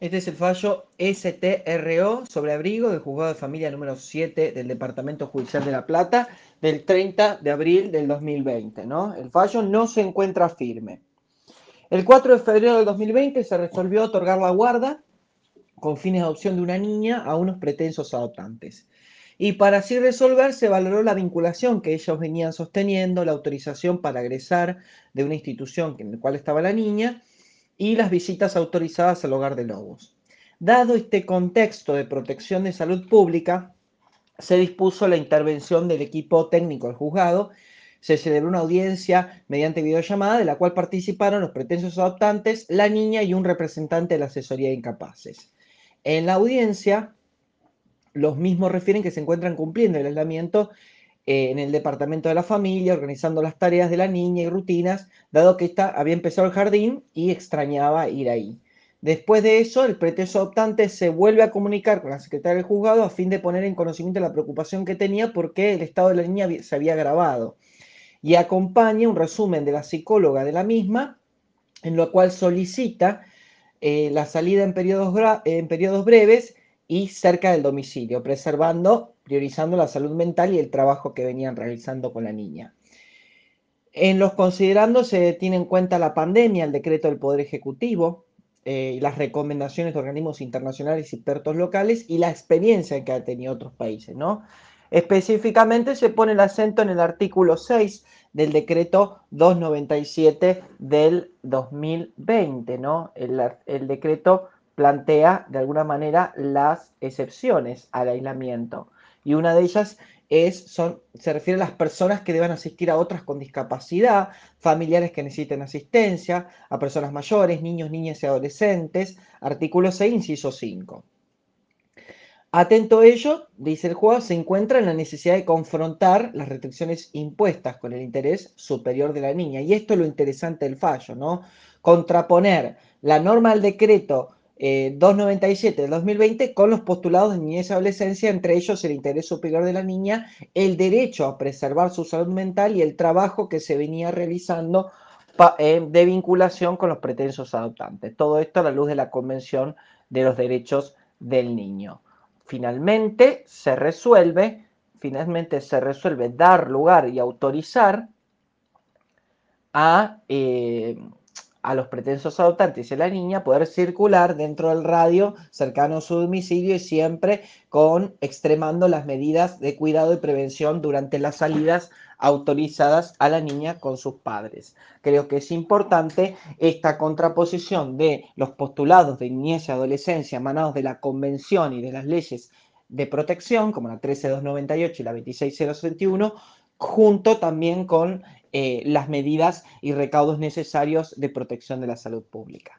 Este es el fallo STRO sobre abrigo del juzgado de familia número 7 del Departamento Judicial de La Plata del 30 de abril del 2020. ¿no? El fallo no se encuentra firme. El 4 de febrero del 2020 se resolvió otorgar la guarda con fines de adopción de una niña a unos pretensos adoptantes. Y para así resolver se valoró la vinculación que ellos venían sosteniendo, la autorización para agresar de una institución en la cual estaba la niña y las visitas autorizadas al hogar de lobos. Dado este contexto de protección de salud pública, se dispuso la intervención del equipo técnico del juzgado. Se celebró una audiencia mediante videollamada de la cual participaron los pretensos adoptantes, la niña y un representante de la asesoría de incapaces. En la audiencia, los mismos refieren que se encuentran cumpliendo el aislamiento eh, en el departamento de la familia, organizando las tareas de la niña y rutinas, dado que ésta había empezado el jardín y extrañaba ir ahí. Después de eso, el pretenso adoptante se vuelve a comunicar con la secretaria del juzgado a fin de poner en conocimiento la preocupación que tenía porque el estado de la niña se había agravado. Y acompaña un resumen de la psicóloga de la misma, en lo cual solicita eh, la salida en periodos, en periodos breves y cerca del domicilio, preservando priorizando la salud mental y el trabajo que venían realizando con la niña. En los considerando se tiene en cuenta la pandemia, el decreto del Poder Ejecutivo, eh, las recomendaciones de organismos internacionales y expertos locales y la experiencia que han tenido otros países, ¿no? Específicamente se pone el acento en el artículo 6 del decreto 297 del 2020, ¿no? El, el decreto plantea de alguna manera las excepciones al aislamiento y una de ellas es, son, se refiere a las personas que deban asistir a otras con discapacidad, familiares que necesiten asistencia, a personas mayores, niños, niñas y adolescentes, artículo 6, inciso 5. Atento a ello, dice el juez, se encuentra en la necesidad de confrontar las restricciones impuestas con el interés superior de la niña. Y esto es lo interesante del fallo, ¿no? Contraponer la norma del decreto 297 eh, del 2020 con los postulados de niñez y adolescencia, entre ellos el interés superior de la niña, el derecho a preservar su salud mental y el trabajo que se venía realizando eh, de vinculación con los pretensos adoptantes. Todo esto a la luz de la Convención de los Derechos del Niño. Finalmente se resuelve, finalmente se resuelve dar lugar y autorizar a eh, a los pretensos adoptantes y a la niña poder circular dentro del radio cercano a su domicilio y siempre con extremando las medidas de cuidado y prevención durante las salidas autorizadas a la niña con sus padres. Creo que es importante esta contraposición de los postulados de niñez y adolescencia emanados de la Convención y de las leyes de protección, como la 13298 y la 26021, junto también con eh, las medidas y recaudos necesarios de protección de la salud pública.